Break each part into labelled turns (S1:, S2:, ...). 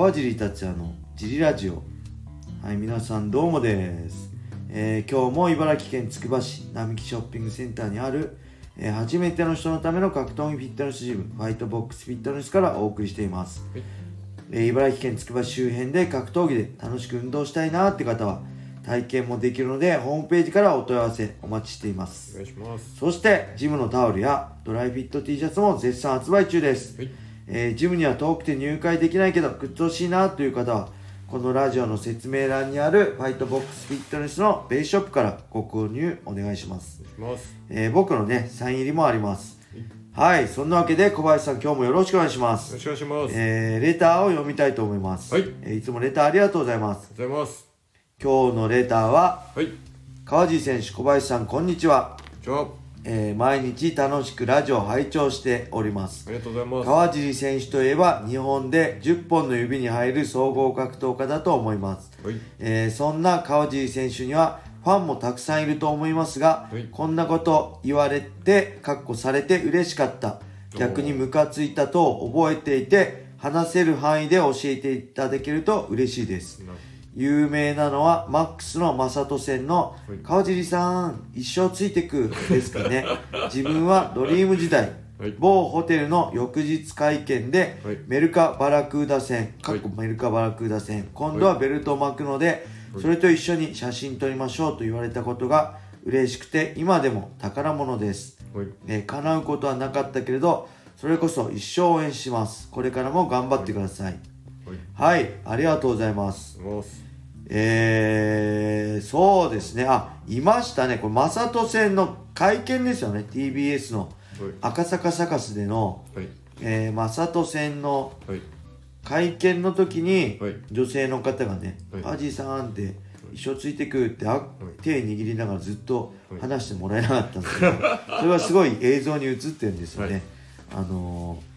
S1: 川尻達也のジリラジオ。はい皆さんどうもです、えー今日も茨城県つくば市並木ショッピングセンターにある、えー初めての人のための格闘技フィットネスジムファイトボックスフィットネスからお送りしています、
S2: はい。
S1: えー茨城県つくば市周辺で格闘技で楽しく運動したいなって方は体験もできるのでホームページからお問い合わせお待ちしています。
S2: お願いします。
S1: そしてジムのタオルやドライフィット T シャツも絶賛発売中です、
S2: はい
S1: えージムには遠くて入会できないけどグッズ欲しいなという方はこのラジオの説明欄にあるファイトボックスフィットネスのベースショップからご購入お願いします、
S2: ます。
S1: えー僕のねサイン入りもあります。はい。そんなわけで小林さん今日もよろしくお願いします。
S2: よろしくお願いします、
S1: えーレターを読みたいと思います、
S2: はい。
S1: えーいつもレターありがとうございます。
S2: おはようございます。
S1: 今日のレターは
S2: はい。
S1: 川地選手小林さんこんにちは、
S2: じゃあ
S1: えー毎日楽しくラジオを拝聴しております。
S2: ありがとうございます。
S1: 川尻選手といえば日本で10本の指に入る総合格闘家だと思います、
S2: はい。
S1: えーそんな川尻選手にはファンもたくさんいると思いますが、
S2: はい。
S1: こんなこと言われてかっこされて嬉しかった。逆にムカついたと覚えていて話せる範囲で教えていただけると嬉しいです。
S2: な
S1: 有名なのはマックスの正人戦の
S2: はい。
S1: 川尻さん。一生ついてくですかね。自分はドリーム時代
S2: はい。
S1: 某ホテルの翌日会見で、
S2: はい。
S1: メルカバラクーダ戦、かっこ
S2: はい
S1: メルカバラクーダ戦、今度はベルトを巻くので、それと一緒に写真撮りましょうと言われたことが嬉しくて、今でも宝物です。
S2: はい。
S1: えー叶うことはなかったけれど、それこそ一生応援します。これからも頑張ってください。
S2: はい
S1: はい、ありがとうございます。えー、そうですね。あ、いましたね。これ、マサト戦の会見ですよね。TBS の。
S2: はい。
S1: 赤坂サカスでの、
S2: はい。
S1: え戦の
S2: はい。
S1: 会見の時に、
S2: はい。
S1: 女性の方がね
S2: はい「
S1: アジさん」って「一生ついてく」ってあ手握りながらずっと
S2: はい。
S1: 話してもらえなかったんですけど、それはすごい映像に映ってるんですよね。
S2: はい。
S1: あのー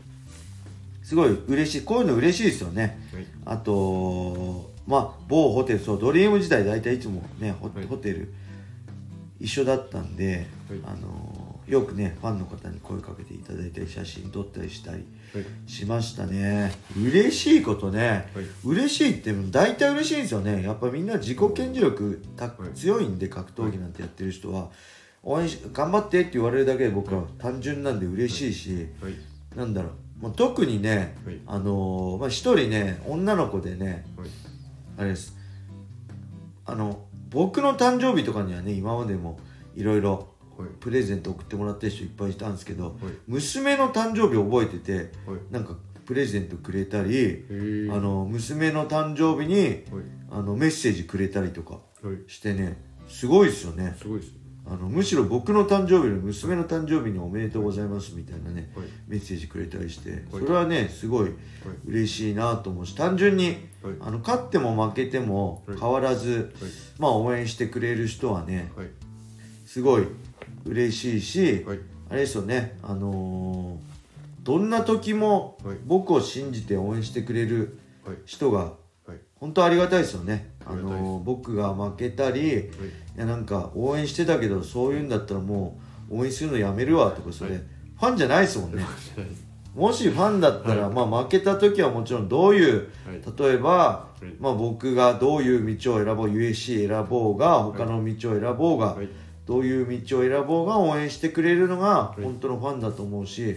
S1: すごい嬉しいこういうの嬉しいですよね。
S2: はい。
S1: あとまあ某ホテルそうドリーム時代大体いつもねホ,、テル一緒だったんで、
S2: はい。
S1: あのーよくねファンの方に声かけていただいたり写真撮ったりしたり
S2: はい。
S1: しましたね。嬉しいことね、
S2: はい。
S1: 嬉しいって大体嬉しいんですよね。やっぱみんな自己顕示力強いんで格闘技なんてやってる人は応援し頑張ってって言われるだけで僕は単純なんで嬉しいし、
S2: はい。
S1: なんだろうもう特にね、
S2: はい。
S1: あのーまあ、一人ね女の子でね
S2: はい。
S1: あれです。あの僕の誕生日とかにはね今までもいろいろ
S2: はい。
S1: プレゼント送ってもらった人いっぱいいたんですけど、
S2: はい。
S1: 娘の誕生日覚えてて
S2: はい。
S1: なんかプレゼントくれたりあの娘の誕生日に
S2: はい。
S1: あのメッセージくれたりとか
S2: はい。
S1: してねすごいですよね。
S2: すごいですね
S1: あのむしろ僕の誕生日より娘の誕生日におめでとうございますみたいなね
S2: はい。
S1: メッセージくれたりして
S2: はい。
S1: それはねすごい嬉しいなと思うし単純に
S2: はい。
S1: あの勝っても負けても
S2: はい。
S1: 変わらず
S2: はい。
S1: まあ応援してくれる人はね
S2: はい。
S1: すごい嬉しいし
S2: はい。
S1: あれですよねあのーどんな時も
S2: はい。
S1: 僕を信じて応援してくれる
S2: はい。
S1: 人が
S2: はい。
S1: 本当ありがたいですよね。あのー僕が負けたりい
S2: はい
S1: やなんか応援してたけどそういうんだったらもう応援するのやめるわとかそれ、
S2: はい。
S1: ファンじゃないですもんね。もしファンだったら、
S2: はい。
S1: まあ負けた時はもちろんどういう
S2: はい。
S1: 例えば、
S2: い。
S1: まあ、僕がどういう道を選ぼう USC 選ぼうが他の道を選ぼうが、
S2: はい。
S1: どういう道を選ぼうが応援してくれるのが
S2: い。
S1: 本当のファンだと思うし、
S2: はい。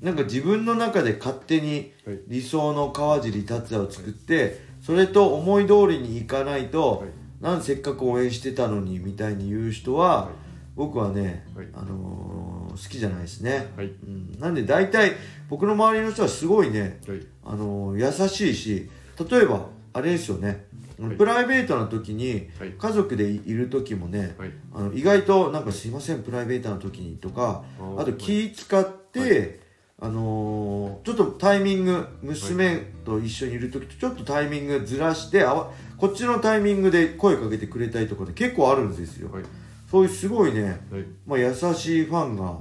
S1: なんか自分の中で勝手に
S2: はい。
S1: 理想の川尻達也を作って、それと思い通りにいかないと、
S2: はい
S1: なんせっかく応援してたのにみたいに言う人は、
S2: はい。
S1: 僕はね、
S2: はい。
S1: あのー好きじゃないですね、
S2: はい。
S1: うん、なんで大体僕の周りの人はすごいね、
S2: はい。
S1: あのー優しいし例えばあれですよね、
S2: はい。
S1: プライベートな時に
S2: はい。
S1: 家族でいる時もね、
S2: はい。
S1: あの意外となんかすいませんプライベートな時にとか
S2: あ
S1: と気使って、あのーちょっとタイミング娘と一緒にいる時とちょっとタイミングずらしてあわこっちのタイミングで声かけてくれたりとかね結構あるんですよ、
S2: はい。
S1: そういうすごいね、
S2: はい。
S1: まあ、優しいファンが
S2: は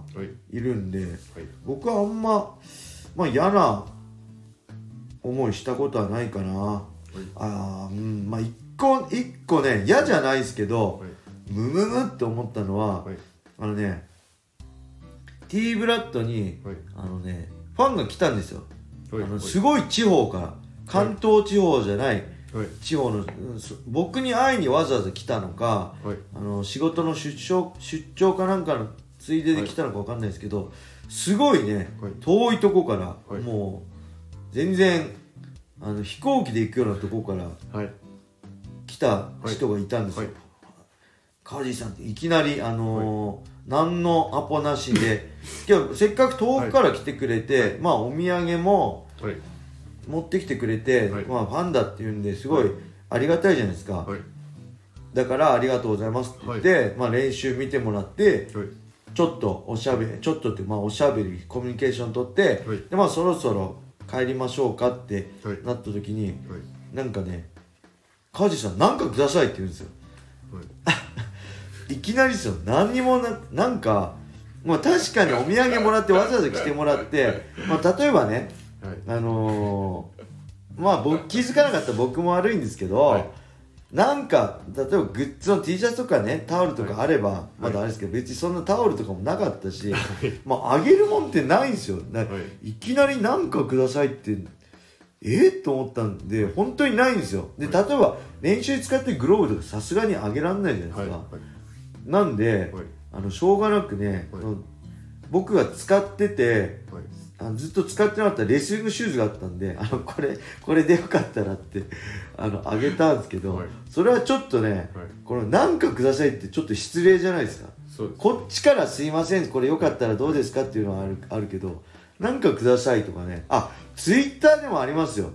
S2: い
S1: いるんで
S2: はい。
S1: 僕はあんま、まあ、嫌な思いしたことはないかな。あーうんまあ一個一個ね嫌じゃないですけど、
S2: はい。
S1: ムムムって思ったのは、
S2: はい。
S1: あのね T ブラッドに
S2: はい。
S1: あのねファンが来たんですよ、
S2: はい。
S1: あのすごい地方から関東地方じゃない
S2: はい。
S1: 地方の、僕に会いにわざわざ来たのか
S2: はい。
S1: あの仕事の出張出張かなんかのついでで来たのかわかんないですけど、すごいね、
S2: はい。
S1: 遠いとこから、
S2: はい。
S1: もう全然あの飛行機で行くようなとこから
S2: はい。
S1: 来た人がいたんですよ、
S2: はい
S1: 川地さんっていきなりあのー何のアポなしで 今日せっかく遠くから来てくれて、まあお土産も
S2: はい。
S1: 持ってきてくれて、
S2: はい。
S1: まあファンだっていうんですごい
S2: はい。
S1: ありがたいじゃないですか、
S2: はい。
S1: だからありがとうございますって言って、まあ練習見てもらって
S2: はい。
S1: ちょっとおしゃべりちょっとってまあおしゃべりコミュニケーション取って、
S2: はい。
S1: でまあそろそろ帰りましょうかって
S2: はい。
S1: なった時に
S2: はい。
S1: なんかね川地さんなんかくださいって言うんですよ。
S2: は い
S1: いきなりですよ何にもななんかまあ確かにお土産もらってわざわざ来てもらって、まあ、例えばね
S2: はい。
S1: あのーまあ僕気づかなかった僕も悪いんですけど、
S2: はい。
S1: なんか例えばグッズの T シャツとかねタオルとかあれば、
S2: い。
S1: まだあれですけど別にそんなタオルとかもなかったし、まああげるもんってないんですよ、
S2: い。
S1: いきなりなんかくださいってえっと思ったんで本当にないんですよ。で例えば練習使ってるグローブとかさすがにあげられないじゃないですか、なんで、
S2: はい。
S1: あのしょうがなくね、
S2: はい。
S1: 僕が使ってて
S2: はい。
S1: あのずっと使ってなかったレスリングシューズがあったんであのこれこれでよかったらってあのあげたんですけど、
S2: はい。
S1: それはちょっとね、
S2: はい。
S1: このなんかくださいってちょっと失礼じゃないですか。こっちからすいませんこれよかったらどうですかっていうのはあるあるけどなんかくださいとかね。あツイッターでもありますよ、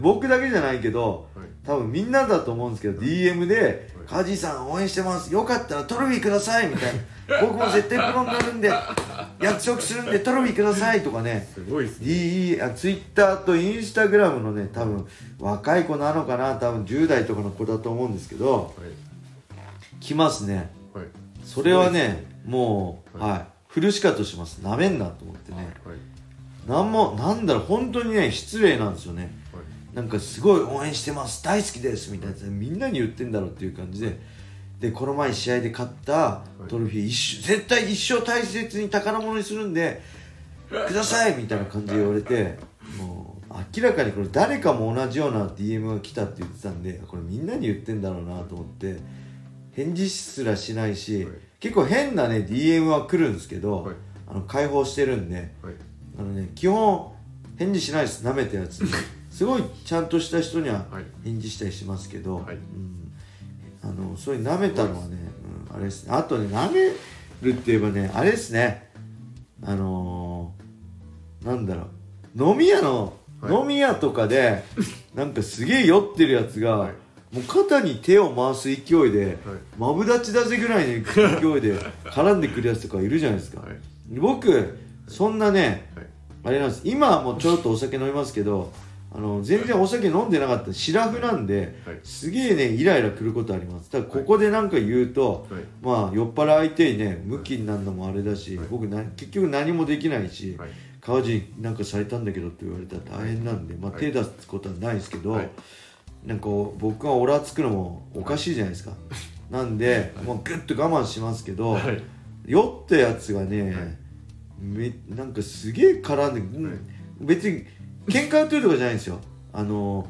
S1: 僕だけじゃないけど
S2: はい
S1: 多分みんなだと思うんですけど DM で「
S2: はい。
S1: カジさん応援してます。よかったらトロフィーください」みたいな「僕も絶対プロになるんで約束するんでトロフィーください」とかね。
S2: すごいですね。
S1: D あツイッターとインスタグラムのね多分若い子なのかな。多分10代とかの子だと思うんですけど
S2: はい。
S1: 来ますね。
S2: はい。
S1: それはね。もう
S2: はい。
S1: はい。フルシカとします。なめんなと思ってね。
S2: はい。
S1: なんもなんだろう本当にね失礼なんですよね。
S2: はい
S1: なんかすごい応援してます大好きですみたいなみんなに言ってんだろうっていう感じででこの前試合で勝ったトロフィー一生絶対一生大切に宝物にするんでくださいみたいな感じで言われてもう明らかにこれ誰かも同じような DM が来たって言ってたんでこれみんなに言ってんだろうなと思って返事すらしないし、
S2: はい。
S1: 結構変なね DM は来るんですけど、
S2: はい。
S1: あの開放してるんで
S2: はい。
S1: あのね基本返事しないです舐めたやつすごいちゃんとした人には
S2: はい。
S1: 返事したりしますけど、
S2: はい。
S1: うん、あのそういう舐めたのはね、うん、あれですね。あとね舐めるって言えばねあれですね。あのー、なんだろう。飲み屋の、
S2: はい。
S1: 飲み屋とかで なんかすげえ酔ってるやつが、
S2: はい。
S1: もう肩に手を回す勢いで、
S2: はい。
S1: マブダチだぜぐらいの勢いで絡んでくるやつとかいるじゃないですか、
S2: はい。
S1: 僕そんなね
S2: はい。
S1: あれなんです。今はもうちょっとお酒飲みますけどあの全然お酒飲んでなかった。シラフなんで、
S2: はい。
S1: すげえねイライラくることあります。だからここで何か言うと、
S2: はい。
S1: まあ酔っ払い相手にねムキになるのもあれだし、
S2: はい。
S1: 僕な結局何もできないし、
S2: はい。
S1: 川地になんかされたんだけどって言われたら大変なんで、まあ、
S2: はい。
S1: 手出すことはないですけど、
S2: はい。
S1: なんか僕がオラつくのもおかしいじゃないですか、なんで、もうグッと我慢しますけど、
S2: はい。
S1: 酔ったやつがね、
S2: はい。
S1: めなんかすげえ絡んで、別に喧嘩売ってるとかじゃないんですよ。あの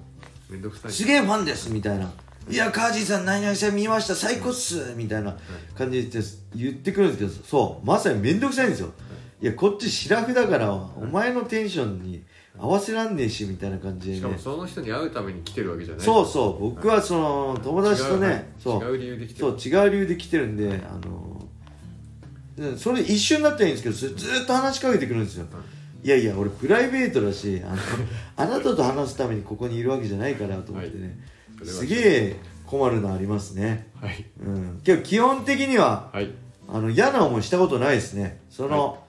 S2: めんどくさい。
S1: すげえファンですみたいな「いやカージーさん何々さん見ました。最高っす」みたいな感じで言ってくるんですけどそう。まさに面倒くさいんですよ。いやこっちシラフだからお前のテンションに合わせらんねえしみたいな感じで
S2: しかも
S1: ね
S2: その人に会うために来てるわけじゃない。
S1: そうそう。僕はその友達とね、そう。
S2: 違う理由で来てる。
S1: そう違う理由で来てるんであのでそれ一瞬だったらいいんですけどずっと話しかけてくるんですよ、いやいや俺プライベートだしあの あなたと話すためにここにいるわけじゃないからと思ってね、
S2: は
S1: すげえ困るのありますね。
S2: はい。
S1: うん。けど基本的には
S2: はい。
S1: あの嫌な思いしたことないですね。その、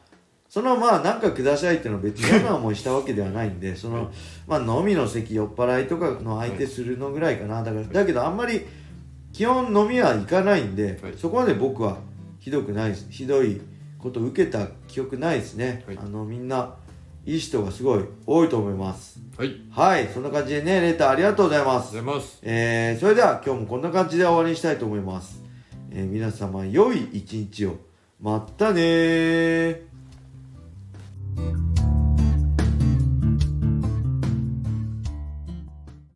S1: そのまあなんかくださいっていうのは別に嫌な思いしたわけではないんでその、まあ飲みの席酔っ払いとかの相手するのぐらいかな。だからだけどあんまり基本飲みは行かないんで、
S2: はい。
S1: そこまで僕はひどくないひどいこと受けた記憶ないですね、
S2: はい。
S1: あのみんないい人がすごい多いと思います。
S2: はい。
S1: はい。そんな感じでね、レターありがとうございます。
S2: ありがとうございます。
S1: えー、それでは今日もこんな感じで終わりにしたいと思います。えー、皆様、良い一日を。まったね